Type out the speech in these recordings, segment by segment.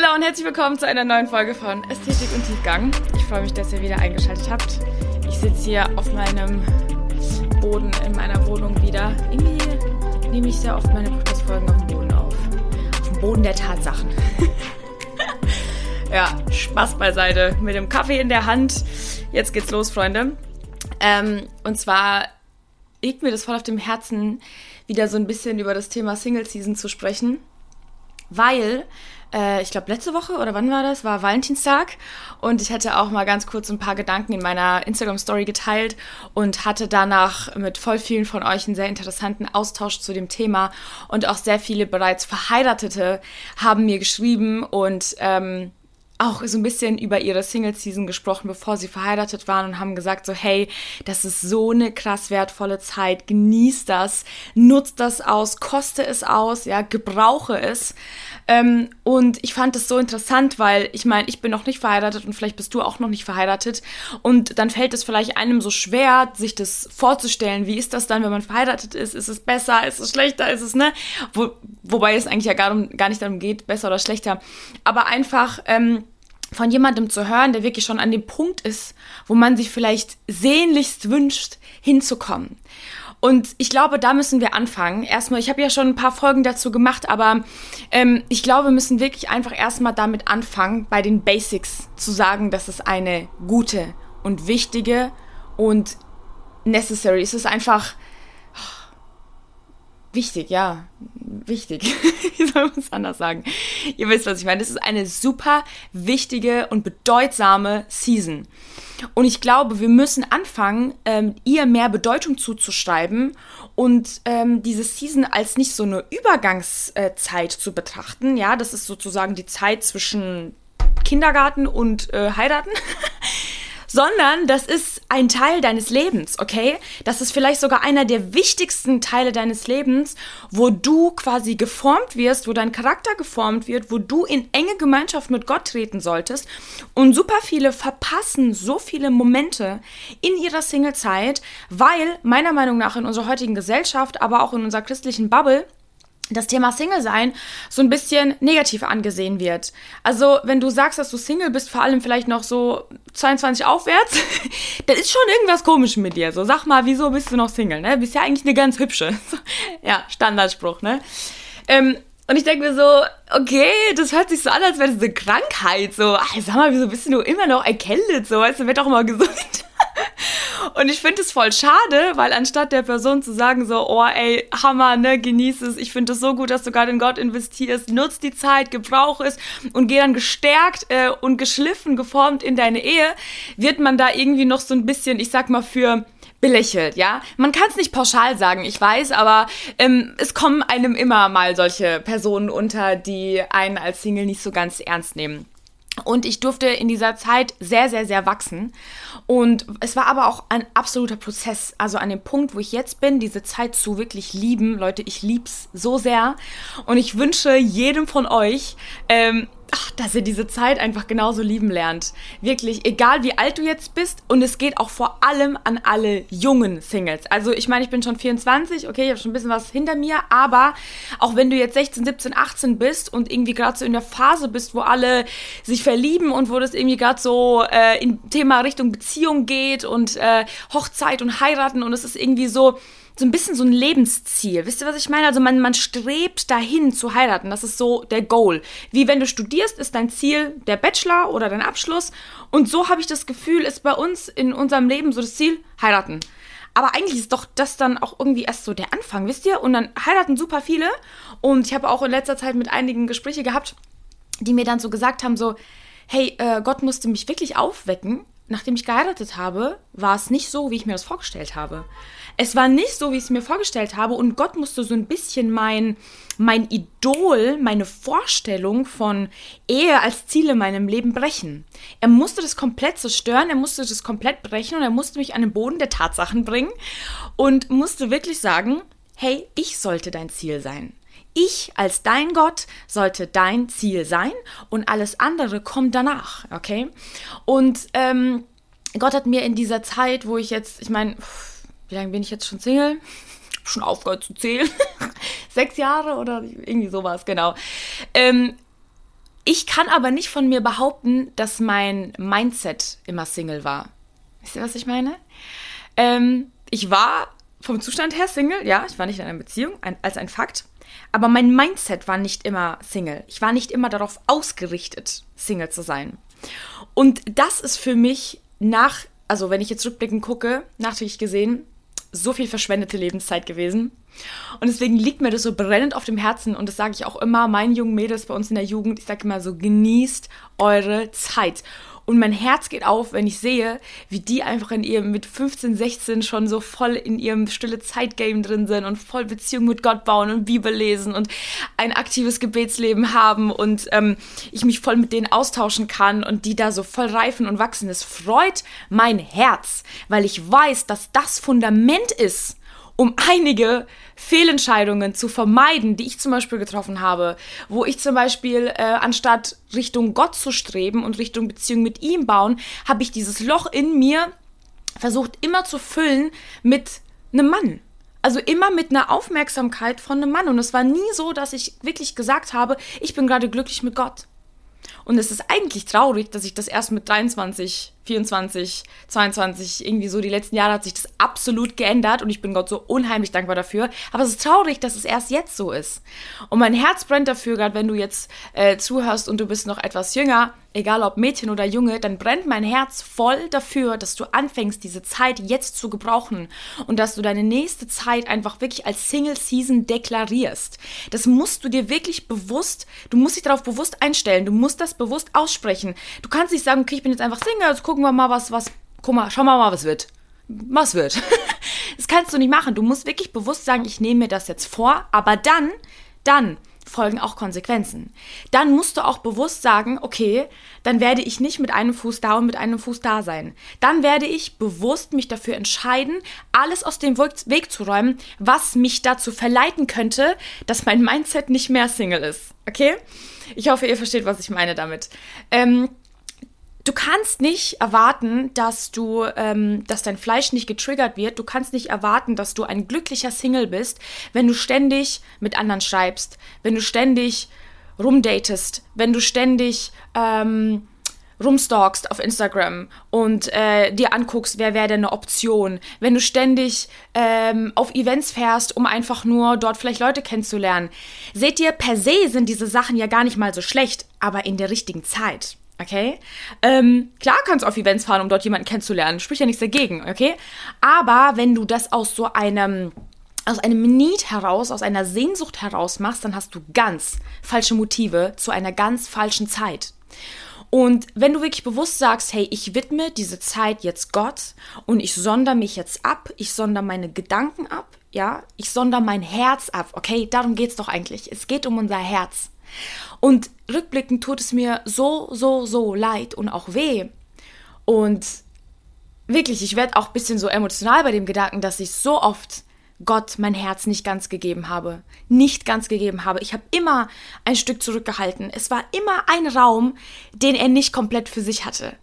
Hallo und herzlich willkommen zu einer neuen Folge von Ästhetik und Tiefgang. Ich freue mich, dass ihr wieder eingeschaltet habt. Ich sitze hier auf meinem Boden in meiner Wohnung wieder. Irgendwie nehme ich sehr oft meine Podcast-Folgen auf dem Boden auf. Auf dem Boden der Tatsachen. ja, Spaß beiseite. Mit dem Kaffee in der Hand. Jetzt geht's los, Freunde. Ähm, und zwar liegt mir das voll auf dem Herzen, wieder so ein bisschen über das Thema Single Season zu sprechen. Weil äh, ich glaube, letzte Woche oder wann war das? War Valentinstag. Und ich hatte auch mal ganz kurz ein paar Gedanken in meiner Instagram-Story geteilt und hatte danach mit voll vielen von euch einen sehr interessanten Austausch zu dem Thema. Und auch sehr viele bereits Verheiratete haben mir geschrieben und ähm, auch so ein bisschen über ihre Single-Season gesprochen, bevor sie verheiratet waren und haben gesagt so, hey, das ist so eine krass wertvolle Zeit, genießt das, nutzt das aus, koste es aus, ja, gebrauche es. Ähm, und ich fand das so interessant, weil ich meine, ich bin noch nicht verheiratet und vielleicht bist du auch noch nicht verheiratet. Und dann fällt es vielleicht einem so schwer, sich das vorzustellen, wie ist das dann, wenn man verheiratet ist, ist es besser, ist es schlechter, ist es, ne, Wo, wobei es eigentlich ja gar, gar nicht darum geht, besser oder schlechter, aber einfach, ähm, von jemandem zu hören, der wirklich schon an dem Punkt ist, wo man sich vielleicht sehnlichst wünscht, hinzukommen. Und ich glaube, da müssen wir anfangen. Erstmal, ich habe ja schon ein paar Folgen dazu gemacht, aber ähm, ich glaube, wir müssen wirklich einfach erstmal damit anfangen, bei den Basics zu sagen, dass es eine gute und wichtige und necessary. Es ist einfach wichtig, ja, wichtig. Wie soll man es anders sagen? Ihr wisst, was ich meine. Das ist eine super wichtige und bedeutsame Season. Und ich glaube, wir müssen anfangen, ähm, ihr mehr Bedeutung zuzuschreiben und ähm, diese Season als nicht so eine Übergangszeit zu betrachten. Ja, das ist sozusagen die Zeit zwischen Kindergarten und äh, heiraten. sondern das ist ein Teil deines Lebens, okay? Das ist vielleicht sogar einer der wichtigsten Teile deines Lebens, wo du quasi geformt wirst, wo dein Charakter geformt wird, wo du in enge Gemeinschaft mit Gott treten solltest. Und super viele verpassen so viele Momente in ihrer Singlezeit, weil meiner Meinung nach in unserer heutigen Gesellschaft, aber auch in unserer christlichen Bubble, das Thema Single sein so ein bisschen negativ angesehen wird. Also, wenn du sagst, dass du Single bist, vor allem vielleicht noch so 22 aufwärts, dann ist schon irgendwas komisch mit dir. So, sag mal, wieso bist du noch Single, ne? Bist ja eigentlich eine ganz hübsche. ja, Standardspruch, ne? Ähm, und ich denke mir so, okay, das hört sich so an, als wäre das eine Krankheit. So, ach, sag mal, wieso bist du immer noch erkältet? So, weißt du, wird doch mal gesund. Und ich finde es voll schade, weil anstatt der Person zu sagen so, oh ey, Hammer, ne, genieß es, ich finde es so gut, dass du gerade in Gott investierst, nutz die Zeit, gebrauch es und geh dann gestärkt äh, und geschliffen, geformt in deine Ehe, wird man da irgendwie noch so ein bisschen, ich sag mal, für belächelt, ja. Man kann es nicht pauschal sagen, ich weiß, aber ähm, es kommen einem immer mal solche Personen unter, die einen als Single nicht so ganz ernst nehmen. Und ich durfte in dieser Zeit sehr, sehr, sehr wachsen. Und es war aber auch ein absoluter Prozess. Also an dem Punkt, wo ich jetzt bin, diese Zeit zu wirklich lieben. Leute, ich lieb's so sehr. Und ich wünsche jedem von euch, ähm, ach, dass ihr diese Zeit einfach genauso lieben lernt. Wirklich, egal wie alt du jetzt bist. Und es geht auch vor allem an alle jungen Singles. Also ich meine, ich bin schon 24, okay, ich habe schon ein bisschen was hinter mir. Aber auch wenn du jetzt 16, 17, 18 bist und irgendwie gerade so in der Phase bist, wo alle sich verlieben und wo das irgendwie gerade so äh, in Thema Richtung Beziehung geht und äh, Hochzeit und heiraten und es ist irgendwie so so ein bisschen so ein Lebensziel. Wisst ihr, was ich meine? Also man, man strebt dahin zu heiraten. Das ist so der Goal. Wie wenn du studierst, ist dein Ziel der Bachelor oder dein Abschluss. Und so habe ich das Gefühl, ist bei uns in unserem Leben so das Ziel, heiraten. Aber eigentlich ist doch das dann auch irgendwie erst so der Anfang, wisst ihr? Und dann heiraten super viele. Und ich habe auch in letzter Zeit mit einigen Gespräche gehabt, die mir dann so gesagt haben, so, hey, äh, Gott musste mich wirklich aufwecken. Nachdem ich geheiratet habe, war es nicht so, wie ich mir das vorgestellt habe es war nicht so, wie ich es mir vorgestellt habe und Gott musste so ein bisschen mein, mein Idol, meine Vorstellung von Ehe als Ziel in meinem Leben brechen. Er musste das komplett zerstören, er musste das komplett brechen und er musste mich an den Boden der Tatsachen bringen und musste wirklich sagen, hey, ich sollte dein Ziel sein. Ich als dein Gott sollte dein Ziel sein und alles andere kommt danach, okay? Und ähm, Gott hat mir in dieser Zeit, wo ich jetzt, ich meine, wie lange bin ich jetzt schon Single? schon aufgehört zu zählen. Sechs Jahre oder irgendwie sowas, genau. Ähm, Ich kann aber nicht von mir behaupten, dass mein Mindset immer Single war. Wisst ihr, was ich meine? Ähm, ich war vom Zustand her Single, ja, ich war nicht in einer Beziehung, ein, als ein Fakt. Aber mein Mindset war nicht immer Single. Ich war nicht immer darauf ausgerichtet, Single zu sein. Und das ist für mich nach, also wenn ich jetzt rückblickend gucke, nachträglich gesehen, so viel verschwendete Lebenszeit gewesen. Und deswegen liegt mir das so brennend auf dem Herzen und das sage ich auch immer meinen jungen Mädels bei uns in der Jugend. Ich sage immer so, genießt eure Zeit. Und mein Herz geht auf, wenn ich sehe, wie die einfach in ihrem mit 15, 16 schon so voll in ihrem stille Zeitgame drin sind und voll Beziehung mit Gott bauen und Bibel lesen und ein aktives Gebetsleben haben und ähm, ich mich voll mit denen austauschen kann und die da so voll reifen und wachsen. Es freut mein Herz, weil ich weiß, dass das Fundament ist, um einige Fehlentscheidungen zu vermeiden, die ich zum Beispiel getroffen habe, wo ich zum Beispiel äh, anstatt Richtung Gott zu streben und Richtung Beziehung mit ihm bauen, habe ich dieses Loch in mir versucht immer zu füllen mit einem Mann. Also immer mit einer Aufmerksamkeit von einem Mann. Und es war nie so, dass ich wirklich gesagt habe, ich bin gerade glücklich mit Gott. Und es ist eigentlich traurig, dass ich das erst mit 23 24, 22, irgendwie so die letzten Jahre hat sich das absolut geändert und ich bin Gott so unheimlich dankbar dafür. Aber es ist traurig, dass es erst jetzt so ist. Und mein Herz brennt dafür, gerade wenn du jetzt äh, zuhörst und du bist noch etwas jünger, egal ob Mädchen oder Junge, dann brennt mein Herz voll dafür, dass du anfängst, diese Zeit jetzt zu gebrauchen und dass du deine nächste Zeit einfach wirklich als Single Season deklarierst. Das musst du dir wirklich bewusst, du musst dich darauf bewusst einstellen, du musst das bewusst aussprechen. Du kannst nicht sagen, okay, ich bin jetzt einfach Single, also guck gucken wir mal, was, was, guck mal, schauen wir mal, was wird. Was wird? das kannst du nicht machen. Du musst wirklich bewusst sagen, ich nehme mir das jetzt vor, aber dann, dann folgen auch Konsequenzen. Dann musst du auch bewusst sagen, okay, dann werde ich nicht mit einem Fuß da und mit einem Fuß da sein. Dann werde ich bewusst mich dafür entscheiden, alles aus dem Weg zu räumen, was mich dazu verleiten könnte, dass mein Mindset nicht mehr Single ist. Okay? Ich hoffe, ihr versteht, was ich meine damit. Ähm, du kannst nicht erwarten, dass du, ähm, dass dein Fleisch nicht getriggert wird. Du kannst nicht erwarten, dass du ein glücklicher Single bist, wenn du ständig mit anderen schreibst, wenn du ständig rumdatest, wenn du ständig ähm, rumstalkst auf Instagram und äh, dir anguckst, wer wäre denn eine Option, wenn du ständig ähm, auf Events fährst, um einfach nur dort vielleicht Leute kennenzulernen. Seht ihr, per se sind diese Sachen ja gar nicht mal so schlecht, aber in der richtigen Zeit. Okay? Ähm, klar kannst du auf Events fahren, um dort jemanden kennenzulernen. Spricht ja nichts dagegen, okay? Aber wenn du das aus so einem aus einem Need heraus, aus einer Sehnsucht heraus machst, dann hast du ganz falsche Motive zu einer ganz falschen Zeit. Und wenn du wirklich bewusst sagst, hey, ich widme diese Zeit jetzt Gott und ich sonder mich jetzt ab, ich sonder meine Gedanken ab, ja, ich sonder mein Herz ab, okay, darum geht's doch eigentlich. Es geht um unser Herz. Und rückblickend tut es mir so, so, so leid und auch weh. Und wirklich, ich werde auch ein bisschen so emotional bei dem Gedanken, dass ich so oft Gott mein Herz nicht ganz gegeben habe. Nicht ganz gegeben habe. Ich habe immer ein Stück zurückgehalten. Es war immer ein Raum, den er nicht komplett für sich hatte.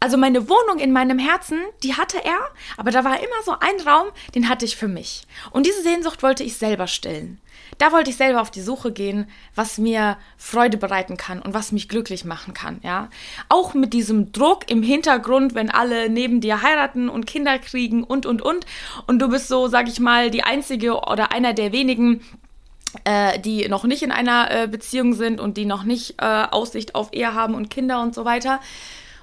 Also meine Wohnung in meinem Herzen, die hatte er, aber da war immer so ein Raum, den hatte ich für mich. Und diese Sehnsucht wollte ich selber stillen. Da wollte ich selber auf die Suche gehen, was mir Freude bereiten kann und was mich glücklich machen kann, ja. Auch mit diesem Druck im Hintergrund, wenn alle neben dir heiraten und Kinder kriegen und und und und du bist so, sag ich mal, die einzige oder einer der wenigen, äh, die noch nicht in einer äh, Beziehung sind und die noch nicht äh, Aussicht auf Ehe haben und Kinder und so weiter.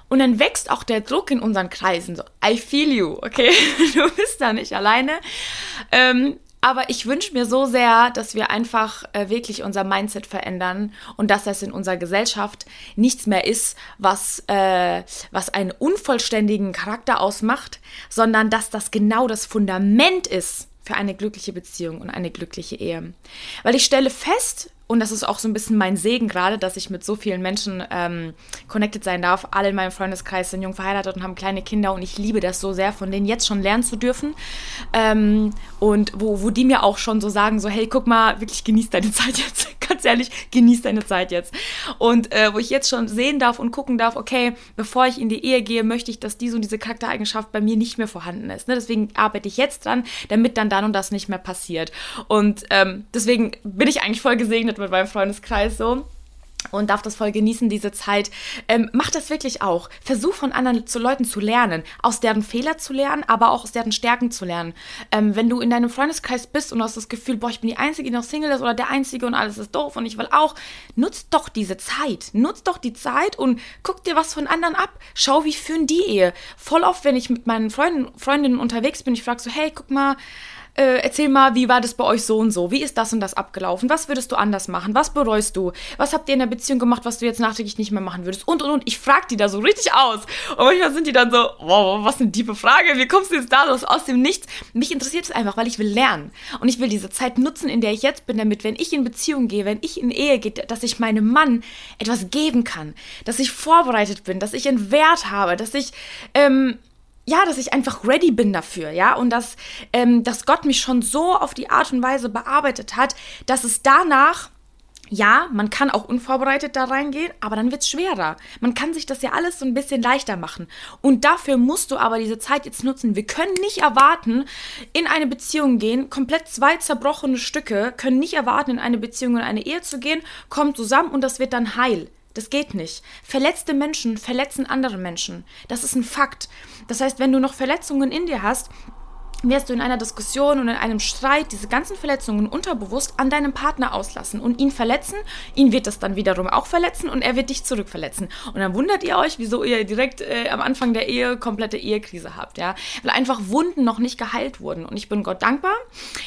Und dann wächst auch der Druck in unseren Kreisen. So, I feel you, okay? Du bist da nicht alleine. Ähm, aber ich wünsche mir so sehr, dass wir einfach äh, wirklich unser Mindset verändern und dass das in unserer Gesellschaft nichts mehr ist, was, äh, was einen unvollständigen Charakter ausmacht, sondern dass das genau das Fundament ist für eine glückliche Beziehung und eine glückliche Ehe. Weil ich stelle fest, und das ist auch so ein bisschen mein Segen gerade, dass ich mit so vielen Menschen ähm, connected sein darf. Alle in meinem Freundeskreis sind jung verheiratet und haben kleine Kinder und ich liebe das so sehr, von denen jetzt schon lernen zu dürfen. Ähm, und wo, wo die mir auch schon so sagen, so hey, guck mal, wirklich genieß deine Zeit jetzt. Ganz ehrlich, genieß deine Zeit jetzt. Und äh, wo ich jetzt schon sehen darf und gucken darf, okay, bevor ich in die Ehe gehe, möchte ich, dass diese und diese Charaktereigenschaft bei mir nicht mehr vorhanden ist. Ne? Deswegen arbeite ich jetzt dran, damit dann dann und das nicht mehr passiert. Und ähm, deswegen bin ich eigentlich voll gesegnet mit meinem Freundeskreis so. Und darf das voll genießen, diese Zeit. Ähm, mach das wirklich auch. Versuch von anderen zu Leuten zu lernen, aus deren Fehler zu lernen, aber auch aus deren Stärken zu lernen. Ähm, wenn du in deinem Freundeskreis bist und hast das Gefühl, boah, ich bin die Einzige, die noch Single ist oder der Einzige und alles ist doof und ich will auch, nutz doch diese Zeit. Nutz doch die Zeit und guck dir was von anderen ab. Schau, wie führen die Ehe. Voll oft, wenn ich mit meinen Freunden, Freundinnen unterwegs bin, ich frage so, hey, guck mal, äh, erzähl mal, wie war das bei euch so und so? Wie ist das und das abgelaufen? Was würdest du anders machen? Was bereust du? Was habt ihr in der Beziehung gemacht, was du jetzt nachträglich nicht mehr machen würdest? Und, und, und. Ich frag die da so richtig aus. Und manchmal sind die dann so, wow, was eine tiefe Frage. Wie kommst du jetzt da los? Aus dem Nichts. Mich interessiert es einfach, weil ich will lernen. Und ich will diese Zeit nutzen, in der ich jetzt bin, damit, wenn ich in Beziehung gehe, wenn ich in Ehe gehe, dass ich meinem Mann etwas geben kann. Dass ich vorbereitet bin, dass ich einen Wert habe, dass ich, ähm, ja, dass ich einfach ready bin dafür, ja, und dass, ähm, dass Gott mich schon so auf die Art und Weise bearbeitet hat, dass es danach, ja, man kann auch unvorbereitet da reingehen, aber dann wird es schwerer. Man kann sich das ja alles so ein bisschen leichter machen. Und dafür musst du aber diese Zeit jetzt nutzen. Wir können nicht erwarten, in eine Beziehung gehen, komplett zwei zerbrochene Stücke, können nicht erwarten, in eine Beziehung, in eine Ehe zu gehen, kommen zusammen und das wird dann heil. Das geht nicht. Verletzte Menschen verletzen andere Menschen. Das ist ein Fakt. Das heißt, wenn du noch Verletzungen in dir hast, wirst du in einer Diskussion und in einem Streit diese ganzen Verletzungen unterbewusst an deinem Partner auslassen und ihn verletzen. Ihn wird das dann wiederum auch verletzen und er wird dich zurückverletzen. Und dann wundert ihr euch, wieso ihr direkt äh, am Anfang der Ehe komplette Ehekrise habt, ja? Weil einfach Wunden noch nicht geheilt wurden. Und ich bin Gott dankbar,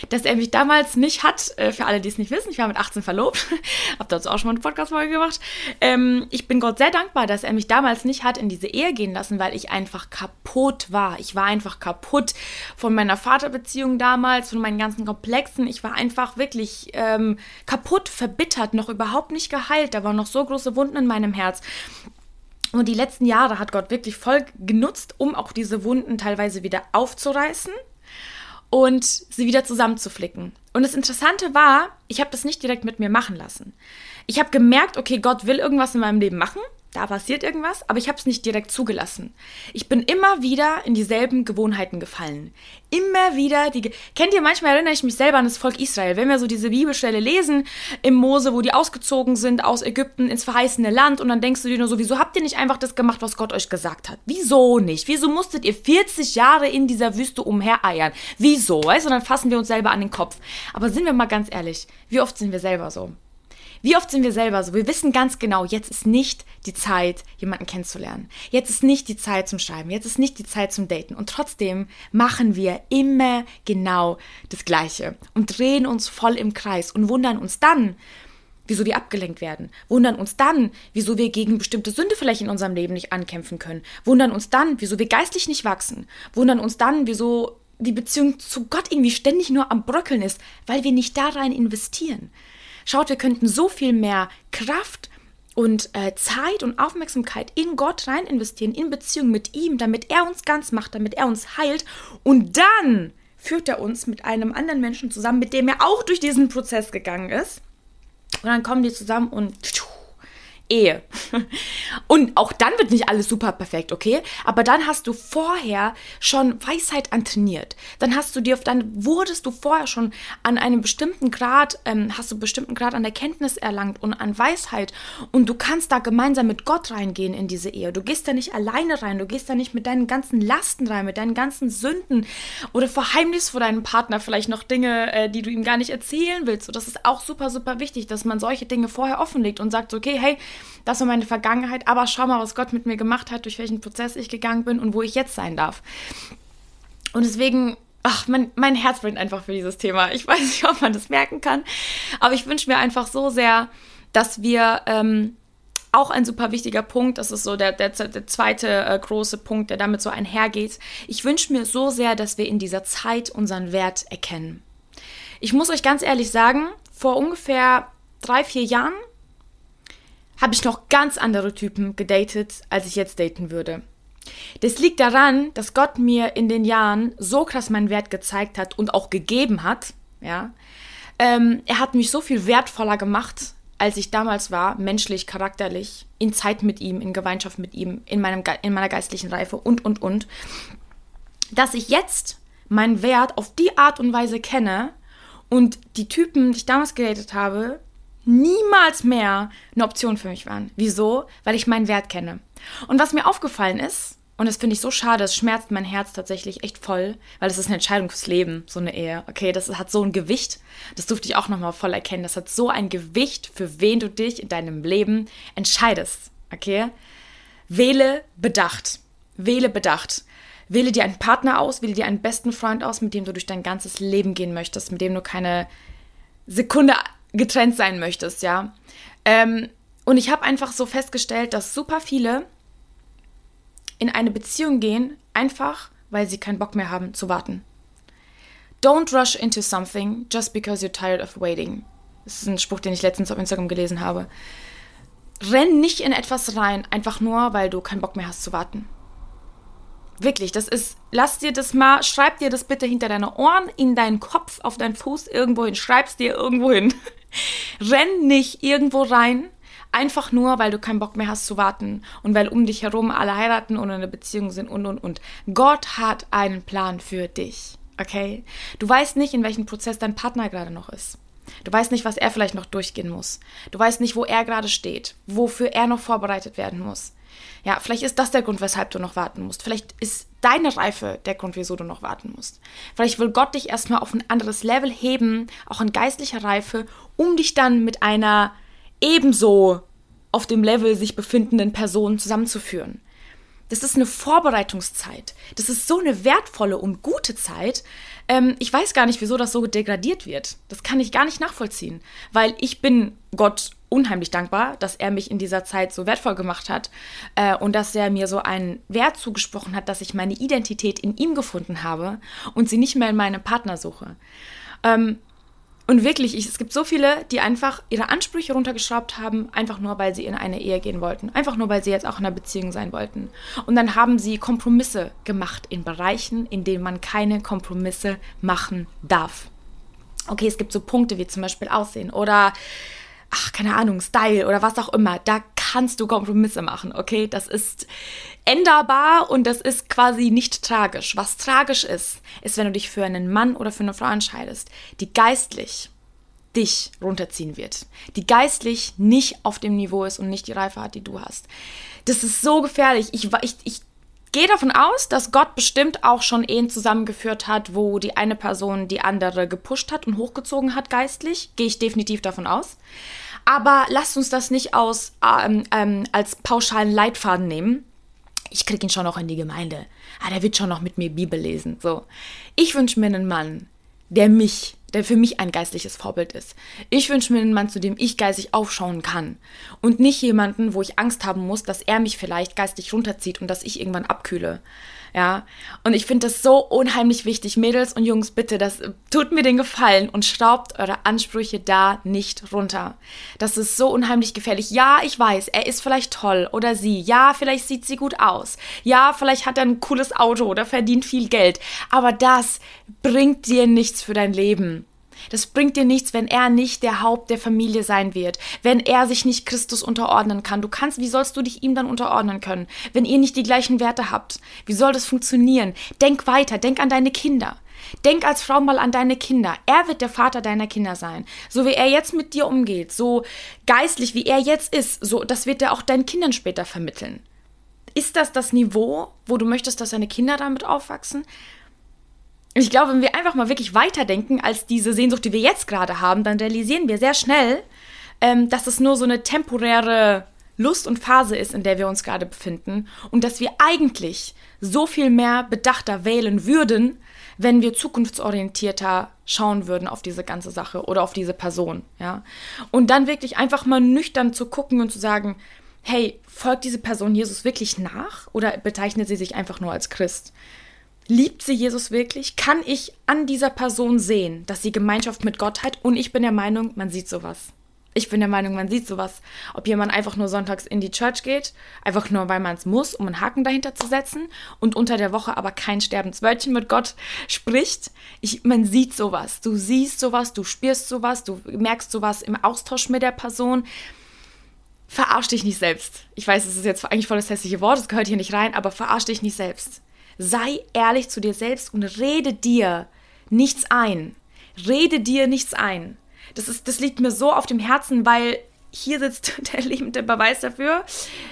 dass er mich damals nicht hat. Äh, für alle, die es nicht wissen, ich war mit 18 verlobt. Hab dazu auch schon mal eine Podcast-Folge gemacht. Ähm, ich bin Gott sehr dankbar, dass er mich damals nicht hat in diese Ehe gehen lassen, weil ich einfach kaputt war. Ich war einfach kaputt von meiner Vaterbeziehung damals, von meinen ganzen Komplexen. Ich war einfach wirklich ähm, kaputt, verbittert, noch überhaupt nicht geheilt. Da waren noch so große Wunden in meinem Herz. Und die letzten Jahre hat Gott wirklich voll genutzt, um auch diese Wunden teilweise wieder aufzureißen und sie wieder zusammenzuflicken. Und das Interessante war, ich habe das nicht direkt mit mir machen lassen. Ich habe gemerkt, okay, Gott will irgendwas in meinem Leben machen da passiert irgendwas, aber ich habe es nicht direkt zugelassen. Ich bin immer wieder in dieselben Gewohnheiten gefallen. Immer wieder die. Ge Kennt ihr, manchmal erinnere ich mich selber an das Volk Israel, wenn wir so diese Bibelstelle lesen im Mose, wo die ausgezogen sind aus Ägypten ins verheißene Land und dann denkst du dir nur so, wieso habt ihr nicht einfach das gemacht, was Gott euch gesagt hat? Wieso nicht? Wieso musstet ihr 40 Jahre in dieser Wüste umhereiern? Wieso? Weißt du, dann fassen wir uns selber an den Kopf. Aber sind wir mal ganz ehrlich, wie oft sind wir selber so? Wie oft sind wir selber so? Wir wissen ganz genau, jetzt ist nicht die Zeit, jemanden kennenzulernen. Jetzt ist nicht die Zeit zum Schreiben. Jetzt ist nicht die Zeit zum Daten. Und trotzdem machen wir immer genau das Gleiche und drehen uns voll im Kreis und wundern uns dann, wieso wir abgelenkt werden. Wundern uns dann, wieso wir gegen bestimmte Sünde vielleicht in unserem Leben nicht ankämpfen können. Wundern uns dann, wieso wir geistlich nicht wachsen. Wundern uns dann, wieso die Beziehung zu Gott irgendwie ständig nur am Bröckeln ist, weil wir nicht da rein investieren. Schaut, wir könnten so viel mehr Kraft und äh, Zeit und Aufmerksamkeit in Gott rein investieren, in Beziehung mit ihm, damit er uns ganz macht, damit er uns heilt. Und dann führt er uns mit einem anderen Menschen zusammen, mit dem er auch durch diesen Prozess gegangen ist. Und dann kommen die zusammen und Ehe. Und auch dann wird nicht alles super perfekt, okay? Aber dann hast du vorher schon Weisheit antrainiert. Dann hast du dir, dann wurdest du vorher schon an einem bestimmten Grad, ähm, hast du einen bestimmten Grad an Erkenntnis erlangt und an Weisheit. Und du kannst da gemeinsam mit Gott reingehen in diese Ehe. Du gehst da nicht alleine rein, du gehst da nicht mit deinen ganzen Lasten rein, mit deinen ganzen Sünden oder verheimlichst vor deinem Partner vielleicht noch Dinge, äh, die du ihm gar nicht erzählen willst. So, das ist auch super, super wichtig, dass man solche Dinge vorher offenlegt und sagt, okay, hey, das war meine Vergangenheit, aber schau mal, was Gott mit mir gemacht hat, durch welchen Prozess ich gegangen bin und wo ich jetzt sein darf. Und deswegen, ach, mein, mein Herz brennt einfach für dieses Thema. Ich weiß nicht, ob man das merken kann, aber ich wünsche mir einfach so sehr, dass wir ähm, auch ein super wichtiger Punkt, das ist so der, der, der zweite äh, große Punkt, der damit so einhergeht. Ich wünsche mir so sehr, dass wir in dieser Zeit unseren Wert erkennen. Ich muss euch ganz ehrlich sagen, vor ungefähr drei, vier Jahren habe ich noch ganz andere Typen gedatet, als ich jetzt daten würde. Das liegt daran, dass Gott mir in den Jahren so krass meinen Wert gezeigt hat und auch gegeben hat. Ja, ähm, er hat mich so viel wertvoller gemacht, als ich damals war, menschlich, charakterlich, in Zeit mit ihm, in Gemeinschaft mit ihm, in, meinem, in meiner geistlichen Reife und, und, und, dass ich jetzt meinen Wert auf die Art und Weise kenne und die Typen, die ich damals gedatet habe, niemals mehr eine Option für mich waren. Wieso? Weil ich meinen Wert kenne. Und was mir aufgefallen ist, und das finde ich so schade, es schmerzt mein Herz tatsächlich echt voll, weil es ist eine Entscheidung fürs Leben, so eine Ehe. Okay, das hat so ein Gewicht, das durfte ich auch nochmal voll erkennen. Das hat so ein Gewicht, für wen du dich in deinem Leben entscheidest. Okay? Wähle bedacht. Wähle bedacht. Wähle dir einen Partner aus, wähle dir einen besten Freund aus, mit dem du durch dein ganzes Leben gehen möchtest, mit dem du keine Sekunde getrennt sein möchtest, ja. Ähm, und ich habe einfach so festgestellt, dass super viele in eine Beziehung gehen, einfach weil sie keinen Bock mehr haben zu warten. Don't rush into something just because you're tired of waiting. Das ist ein Spruch, den ich letztens auf Instagram gelesen habe. Renn nicht in etwas rein, einfach nur, weil du keinen Bock mehr hast zu warten. Wirklich, das ist, lass dir das mal, schreib dir das bitte hinter deine Ohren, in deinen Kopf, auf deinen Fuß, irgendwo hin, schreib's dir irgendwo hin. Renn nicht irgendwo rein, Einfach nur, weil du keinen Bock mehr hast zu warten und weil um dich herum alle heiraten und in einer Beziehung sind und und und. Gott hat einen Plan für dich. Okay? Du weißt nicht, in welchem Prozess dein Partner gerade noch ist. Du weißt nicht, was er vielleicht noch durchgehen muss. Du weißt nicht, wo er gerade steht, wofür er noch vorbereitet werden muss. Ja, vielleicht ist das der Grund, weshalb du noch warten musst. Vielleicht ist deine Reife der Grund, wieso du noch warten musst. Vielleicht will Gott dich erstmal auf ein anderes Level heben, auch in geistlicher Reife, um dich dann mit einer ebenso auf dem Level sich befindenden Personen zusammenzuführen. Das ist eine Vorbereitungszeit. Das ist so eine wertvolle und gute Zeit. Ähm, ich weiß gar nicht, wieso das so degradiert wird. Das kann ich gar nicht nachvollziehen, weil ich bin Gott unheimlich dankbar, dass er mich in dieser Zeit so wertvoll gemacht hat äh, und dass er mir so einen Wert zugesprochen hat, dass ich meine Identität in ihm gefunden habe und sie nicht mehr in meinem Partner suche. Ähm, und wirklich, ich, es gibt so viele, die einfach ihre Ansprüche runtergeschraubt haben, einfach nur, weil sie in eine Ehe gehen wollten. Einfach nur, weil sie jetzt auch in einer Beziehung sein wollten. Und dann haben sie Kompromisse gemacht in Bereichen, in denen man keine Kompromisse machen darf. Okay, es gibt so Punkte wie zum Beispiel Aussehen oder ach, keine Ahnung, Style oder was auch immer, da kannst du Kompromisse machen, okay? Das ist änderbar und das ist quasi nicht tragisch. Was tragisch ist, ist, wenn du dich für einen Mann oder für eine Frau entscheidest, die geistlich dich runterziehen wird, die geistlich nicht auf dem Niveau ist und nicht die Reife hat, die du hast. Das ist so gefährlich. Ich, ich, ich gehe davon aus, dass Gott bestimmt auch schon Ehen zusammengeführt hat, wo die eine Person die andere gepusht hat und hochgezogen hat geistlich. Gehe ich definitiv davon aus. Aber lasst uns das nicht aus, ähm, ähm, als pauschalen Leitfaden nehmen. Ich kriege ihn schon noch in die Gemeinde. Ah, der wird schon noch mit mir Bibel lesen. So. Ich wünsche mir einen Mann, der mich der für mich ein geistliches Vorbild ist. Ich wünsche mir einen Mann, zu dem ich geistig aufschauen kann. Und nicht jemanden, wo ich Angst haben muss, dass er mich vielleicht geistig runterzieht und dass ich irgendwann abkühle. Ja, und ich finde das so unheimlich wichtig. Mädels und Jungs, bitte, das tut mir den Gefallen und schraubt eure Ansprüche da nicht runter. Das ist so unheimlich gefährlich. Ja, ich weiß, er ist vielleicht toll oder sie. Ja, vielleicht sieht sie gut aus. Ja, vielleicht hat er ein cooles Auto oder verdient viel Geld. Aber das bringt dir nichts für dein Leben. Das bringt dir nichts, wenn er nicht der Haupt der Familie sein wird, wenn er sich nicht Christus unterordnen kann. Du kannst, wie sollst du dich ihm dann unterordnen können, wenn ihr nicht die gleichen Werte habt? Wie soll das funktionieren? Denk weiter, denk an deine Kinder. Denk als Frau mal an deine Kinder. Er wird der Vater deiner Kinder sein. So wie er jetzt mit dir umgeht, so geistlich wie er jetzt ist, so das wird er auch deinen Kindern später vermitteln. Ist das das Niveau, wo du möchtest, dass deine Kinder damit aufwachsen? Ich glaube, wenn wir einfach mal wirklich weiterdenken als diese Sehnsucht, die wir jetzt gerade haben, dann realisieren wir sehr schnell, ähm, dass es nur so eine temporäre Lust und Phase ist, in der wir uns gerade befinden und dass wir eigentlich so viel mehr bedachter wählen würden, wenn wir zukunftsorientierter schauen würden auf diese ganze Sache oder auf diese Person, ja. Und dann wirklich einfach mal nüchtern zu gucken und zu sagen, hey, folgt diese Person Jesus wirklich nach oder bezeichnet sie sich einfach nur als Christ? Liebt sie Jesus wirklich? Kann ich an dieser Person sehen, dass sie Gemeinschaft mit Gott hat? Und ich bin der Meinung, man sieht sowas. Ich bin der Meinung, man sieht sowas. Ob jemand einfach nur sonntags in die Church geht, einfach nur, weil man es muss, um einen Haken dahinter zu setzen und unter der Woche aber kein Sterbenswörtchen mit Gott spricht. Ich, man sieht sowas. Du siehst sowas, du spürst sowas, du merkst sowas im Austausch mit der Person. Verarsch dich nicht selbst. Ich weiß, es ist jetzt eigentlich voll das hässliche Wort, es gehört hier nicht rein, aber verarsch dich nicht selbst. Sei ehrlich zu dir selbst und rede dir nichts ein. Rede dir nichts ein. Das, ist, das liegt mir so auf dem Herzen, weil hier sitzt der lebende Beweis dafür,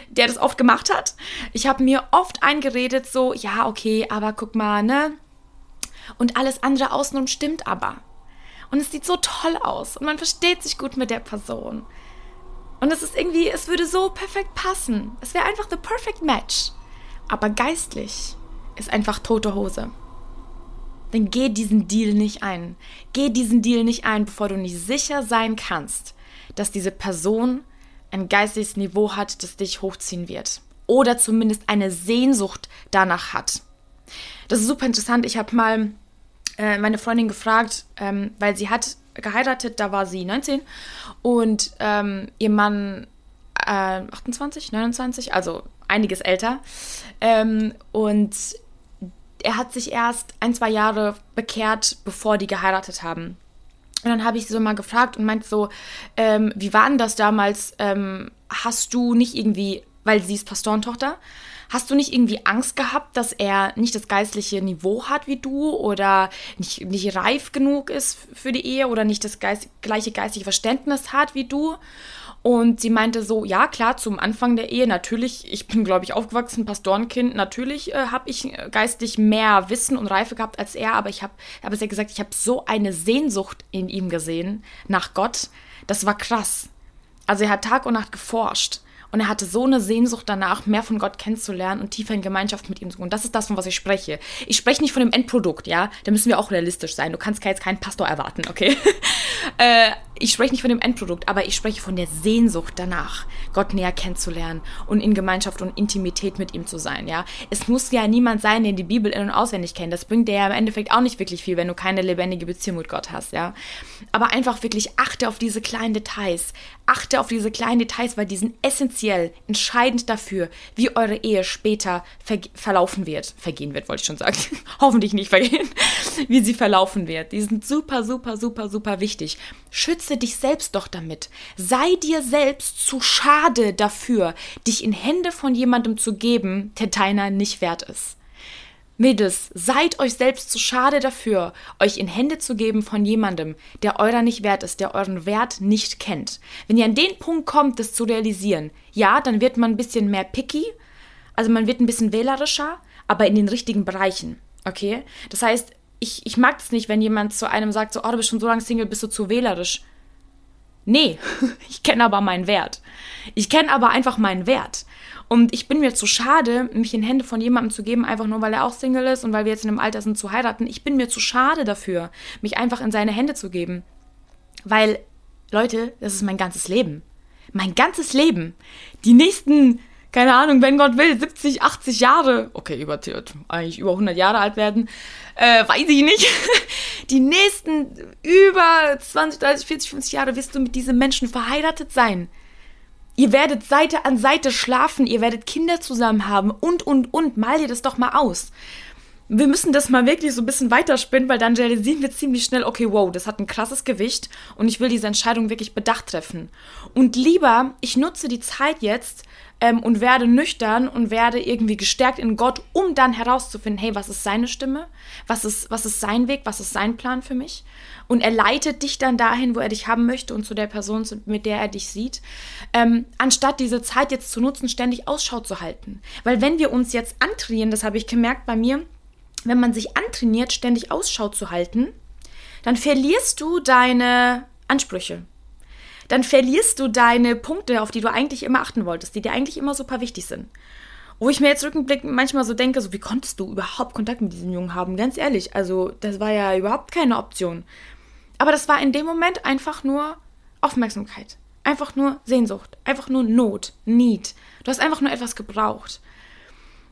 der das oft gemacht hat. Ich habe mir oft eingeredet, so, ja, okay, aber guck mal, ne? Und alles andere außenrum stimmt aber. Und es sieht so toll aus und man versteht sich gut mit der Person. Und es ist irgendwie, es würde so perfekt passen. Es wäre einfach the perfect match. Aber geistlich ist einfach tote Hose. Dann geh diesen Deal nicht ein. Geh diesen Deal nicht ein, bevor du nicht sicher sein kannst, dass diese Person ein geistiges Niveau hat, das dich hochziehen wird. Oder zumindest eine Sehnsucht danach hat. Das ist super interessant. Ich habe mal äh, meine Freundin gefragt, ähm, weil sie hat geheiratet, da war sie 19 und ähm, ihr Mann äh, 28, 29, also einiges älter. Ähm, und er hat sich erst ein, zwei Jahre bekehrt, bevor die geheiratet haben. Und dann habe ich sie so mal gefragt und meinte so, ähm, wie war denn das damals? Ähm, hast du nicht irgendwie, weil sie ist Pastorentochter, hast du nicht irgendwie Angst gehabt, dass er nicht das geistliche Niveau hat wie du oder nicht, nicht reif genug ist für die Ehe oder nicht das Geist, gleiche geistliche Verständnis hat wie du? Und sie meinte so, ja klar, zum Anfang der Ehe natürlich, ich bin glaube ich aufgewachsen, Pastorenkind, natürlich äh, habe ich äh, geistlich mehr Wissen und Reife gehabt als er, aber ich habe, habe es ja gesagt, ich habe so eine Sehnsucht in ihm gesehen nach Gott, das war krass. Also er hat Tag und Nacht geforscht und er hatte so eine Sehnsucht danach, mehr von Gott kennenzulernen und tiefer in Gemeinschaft mit ihm zu gehen. Das ist das, von was ich spreche. Ich spreche nicht von dem Endprodukt, ja. Da müssen wir auch realistisch sein. Du kannst jetzt keinen Pastor erwarten, okay? äh, ich spreche nicht von dem Endprodukt, aber ich spreche von der Sehnsucht danach, Gott näher kennenzulernen und in Gemeinschaft und Intimität mit ihm zu sein, ja. Es muss ja niemand sein, der die Bibel in- und auswendig kennt. Das bringt dir ja im Endeffekt auch nicht wirklich viel, wenn du keine lebendige Beziehung mit Gott hast, ja. Aber einfach wirklich achte auf diese kleinen Details. Achte auf diese kleinen Details, weil die sind essentiell, entscheidend dafür, wie eure Ehe später ver verlaufen wird. Vergehen wird, wollte ich schon sagen. Hoffentlich nicht vergehen. wie sie verlaufen wird. Die sind super, super, super, super wichtig. Schütze dich selbst doch damit. Sei dir selbst zu schade dafür, dich in Hände von jemandem zu geben, der deiner nicht wert ist. Mädels, seid euch selbst zu schade dafür, euch in Hände zu geben von jemandem, der eurer nicht wert ist, der euren Wert nicht kennt. Wenn ihr an den Punkt kommt, das zu realisieren, ja, dann wird man ein bisschen mehr picky, also man wird ein bisschen wählerischer, aber in den richtigen Bereichen. Okay? Das heißt, ich, ich mag es nicht, wenn jemand zu einem sagt, so, oh, du bist schon so lange Single, bist du zu wählerisch. Nee, ich kenne aber meinen Wert. Ich kenne aber einfach meinen Wert. Und ich bin mir zu schade, mich in Hände von jemandem zu geben, einfach nur weil er auch Single ist und weil wir jetzt in einem Alter sind zu heiraten. Ich bin mir zu schade dafür, mich einfach in seine Hände zu geben. Weil, Leute, das ist mein ganzes Leben. Mein ganzes Leben. Die nächsten, keine Ahnung, wenn Gott will, 70, 80 Jahre, okay, über, eigentlich über 100 Jahre alt werden, äh, weiß ich nicht. Die nächsten über 20, 30, 40, 50 Jahre wirst du mit diesen Menschen verheiratet sein. Ihr werdet Seite an Seite schlafen, ihr werdet Kinder zusammen haben und, und, und. Mal dir das doch mal aus. Wir müssen das mal wirklich so ein bisschen weiterspinnen, weil dann realisieren wir ziemlich schnell, okay, wow, das hat ein krasses Gewicht und ich will diese Entscheidung wirklich bedacht treffen. Und lieber, ich nutze die Zeit jetzt, ähm, und werde nüchtern und werde irgendwie gestärkt in Gott, um dann herauszufinden, hey, was ist seine Stimme? Was ist, was ist sein Weg? Was ist sein Plan für mich? Und er leitet dich dann dahin, wo er dich haben möchte und zu der Person, mit der er dich sieht, ähm, anstatt diese Zeit jetzt zu nutzen, ständig Ausschau zu halten. Weil wenn wir uns jetzt antrainieren, das habe ich gemerkt bei mir, wenn man sich antrainiert, ständig Ausschau zu halten, dann verlierst du deine Ansprüche dann verlierst du deine Punkte, auf die du eigentlich immer achten wolltest, die dir eigentlich immer super wichtig sind. Wo ich mir jetzt rückblickend manchmal so denke, so wie konntest du überhaupt Kontakt mit diesem Jungen haben? Ganz ehrlich, also das war ja überhaupt keine Option. Aber das war in dem Moment einfach nur Aufmerksamkeit, einfach nur Sehnsucht, einfach nur Not, Need. Du hast einfach nur etwas gebraucht.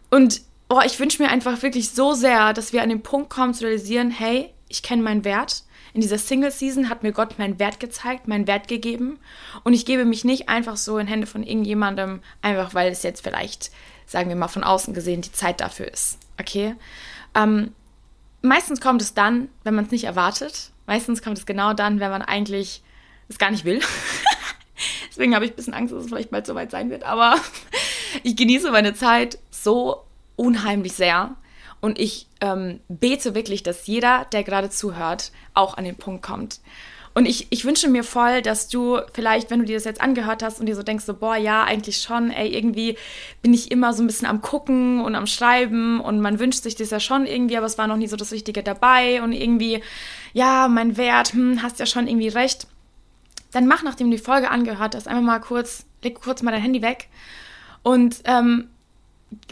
Und oh, ich wünsche mir einfach wirklich so sehr, dass wir an den Punkt kommen zu realisieren, hey, ich kenne meinen Wert, in dieser Single-Season hat mir Gott meinen Wert gezeigt, meinen Wert gegeben. Und ich gebe mich nicht einfach so in Hände von irgendjemandem, einfach weil es jetzt vielleicht, sagen wir mal von außen gesehen, die Zeit dafür ist. Okay? Ähm, meistens kommt es dann, wenn man es nicht erwartet. Meistens kommt es genau dann, wenn man eigentlich es gar nicht will. Deswegen habe ich ein bisschen Angst, dass es vielleicht bald soweit sein wird. Aber ich genieße meine Zeit so unheimlich sehr. Und ich ähm, bete wirklich, dass jeder, der gerade zuhört, auch an den Punkt kommt. Und ich, ich wünsche mir voll, dass du vielleicht, wenn du dir das jetzt angehört hast und dir so denkst, so, boah, ja, eigentlich schon, ey, irgendwie bin ich immer so ein bisschen am Gucken und am Schreiben und man wünscht sich das ja schon irgendwie, aber es war noch nie so das Richtige dabei und irgendwie, ja, mein Wert, hm, hast ja schon irgendwie recht. Dann mach, nachdem du die Folge angehört hast, einfach mal kurz, leg kurz mal dein Handy weg und ähm,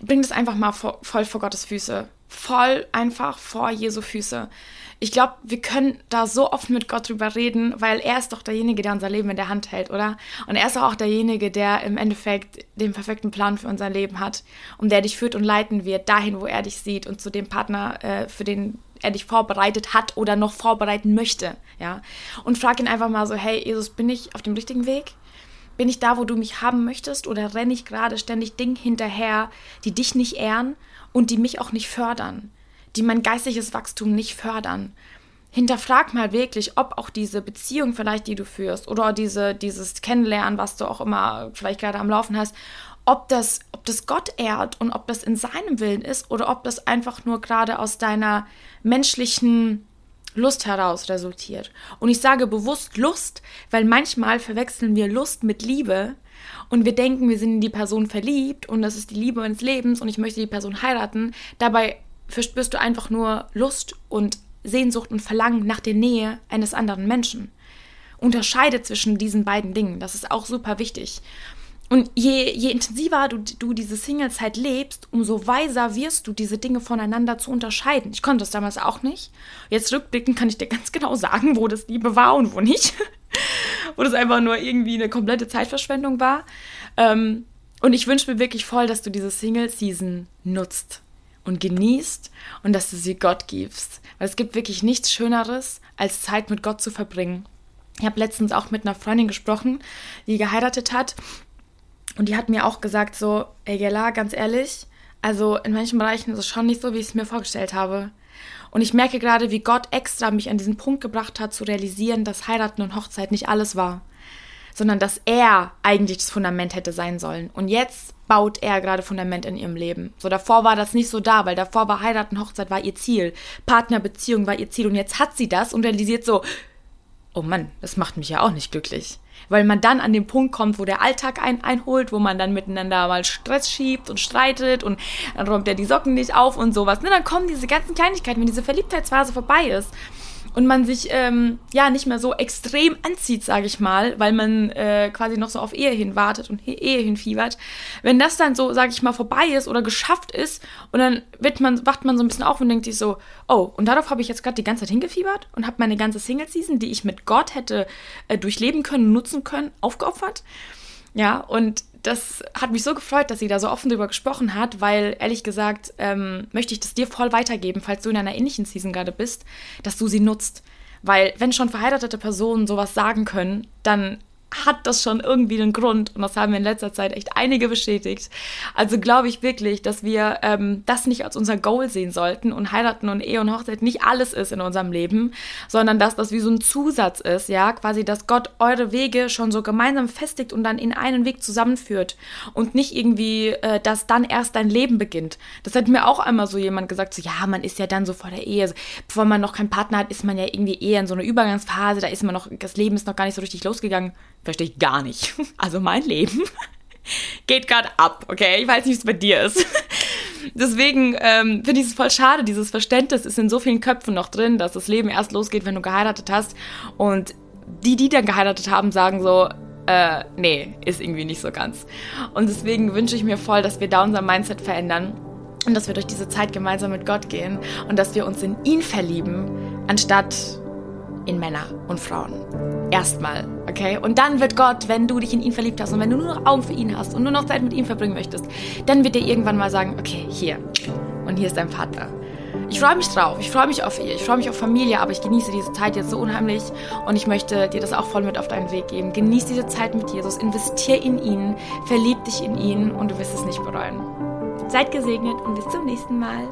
bring das einfach mal vor, voll vor Gottes Füße. Voll einfach vor Jesu Füße ich glaube, wir können da so oft mit Gott drüber reden, weil er ist doch derjenige, der unser Leben in der Hand hält, oder? Und er ist auch derjenige, der im Endeffekt den perfekten Plan für unser Leben hat und der dich führt und leiten wird, dahin, wo er dich sieht und zu dem Partner, äh, für den er dich vorbereitet hat oder noch vorbereiten möchte, ja? Und frag ihn einfach mal so, hey, Jesus, bin ich auf dem richtigen Weg? Bin ich da, wo du mich haben möchtest? Oder renne ich gerade ständig Dinge hinterher, die dich nicht ehren und die mich auch nicht fördern? die mein geistiges Wachstum nicht fördern. Hinterfrag mal wirklich, ob auch diese Beziehung vielleicht, die du führst, oder diese, dieses Kennenlernen, was du auch immer vielleicht gerade am Laufen hast, ob das, ob das Gott ehrt und ob das in seinem Willen ist oder ob das einfach nur gerade aus deiner menschlichen Lust heraus resultiert. Und ich sage bewusst Lust, weil manchmal verwechseln wir Lust mit Liebe und wir denken, wir sind in die Person verliebt und das ist die Liebe meines Lebens und ich möchte die Person heiraten. Dabei verspürst du einfach nur Lust und Sehnsucht und Verlangen nach der Nähe eines anderen Menschen. Unterscheide zwischen diesen beiden Dingen. Das ist auch super wichtig. Und je, je intensiver du, du diese Singlezeit lebst, umso weiser wirst du, diese Dinge voneinander zu unterscheiden. Ich konnte das damals auch nicht. Jetzt rückblickend kann ich dir ganz genau sagen, wo das Liebe war und wo nicht. wo das einfach nur irgendwie eine komplette Zeitverschwendung war. Ähm, und ich wünsche mir wirklich voll, dass du diese Single-Season nutzt und genießt und dass du sie Gott gibst. Weil es gibt wirklich nichts Schöneres, als Zeit mit Gott zu verbringen. Ich habe letztens auch mit einer Freundin gesprochen, die geheiratet hat. Und die hat mir auch gesagt, so, ey Gela, ganz ehrlich, also in manchen Bereichen ist es schon nicht so, wie ich es mir vorgestellt habe. Und ich merke gerade, wie Gott extra mich an diesen Punkt gebracht hat, zu realisieren, dass Heiraten und Hochzeit nicht alles war sondern dass er eigentlich das Fundament hätte sein sollen. Und jetzt baut er gerade Fundament in ihrem Leben. So davor war das nicht so da, weil davor war Heirat und Hochzeit war ihr Ziel, Partnerbeziehung war ihr Ziel und jetzt hat sie das und realisiert so, oh Mann, das macht mich ja auch nicht glücklich. Weil man dann an den Punkt kommt, wo der Alltag ein, einholt, wo man dann miteinander mal Stress schiebt und streitet und dann räumt er die Socken nicht auf und sowas. Ne, dann kommen diese ganzen Kleinigkeiten, wenn diese Verliebtheitsphase vorbei ist und man sich ähm, ja nicht mehr so extrem anzieht, sage ich mal, weil man äh, quasi noch so auf Ehe hin wartet und Ehe hinfiebert. Wenn das dann so, sage ich mal, vorbei ist oder geschafft ist und dann wird man, wacht man so ein bisschen auf und denkt sich so, oh, und darauf habe ich jetzt gerade die ganze Zeit hingefiebert und habe meine ganze Single-Season, die ich mit Gott hätte äh, durchleben können, nutzen können, aufgeopfert. Ja, und das hat mich so gefreut, dass sie da so offen drüber gesprochen hat, weil ehrlich gesagt ähm, möchte ich das dir voll weitergeben, falls du in einer ähnlichen Season gerade bist, dass du sie nutzt. Weil wenn schon verheiratete Personen sowas sagen können, dann hat das schon irgendwie einen Grund und das haben wir in letzter Zeit echt einige bestätigt. Also glaube ich wirklich, dass wir ähm, das nicht als unser Goal sehen sollten und heiraten und Ehe und Hochzeit nicht alles ist in unserem Leben, sondern dass das wie so ein Zusatz ist, ja, quasi, dass Gott eure Wege schon so gemeinsam festigt und dann in einen Weg zusammenführt und nicht irgendwie, äh, dass dann erst dein Leben beginnt. Das hat mir auch einmal so jemand gesagt, so ja, man ist ja dann so vor der Ehe, bevor man noch keinen Partner hat, ist man ja irgendwie eher in so einer Übergangsphase, da ist man noch, das Leben ist noch gar nicht so richtig losgegangen Verstehe ich gar nicht. Also mein Leben geht gerade ab, okay? Ich weiß nicht, wie es bei dir ist. Deswegen ähm, finde ich es voll schade, dieses Verständnis ist in so vielen Köpfen noch drin, dass das Leben erst losgeht, wenn du geheiratet hast. Und die, die dann geheiratet haben, sagen so, äh, nee, ist irgendwie nicht so ganz. Und deswegen wünsche ich mir voll, dass wir da unser Mindset verändern und dass wir durch diese Zeit gemeinsam mit Gott gehen und dass wir uns in ihn verlieben, anstatt in Männer und Frauen. Erstmal, okay? Und dann wird Gott, wenn du dich in ihn verliebt hast und wenn du nur noch Augen für ihn hast und nur noch Zeit mit ihm verbringen möchtest, dann wird er irgendwann mal sagen, okay, hier. Und hier ist dein Partner. Ich freue mich drauf. Ich freue mich auf ihr. Ich freue mich auf Familie, aber ich genieße diese Zeit jetzt so unheimlich und ich möchte dir das auch voll mit auf deinen Weg geben. Genieß diese Zeit mit Jesus, investier in ihn, verlieb dich in ihn und du wirst es nicht bereuen. Seid gesegnet und bis zum nächsten Mal.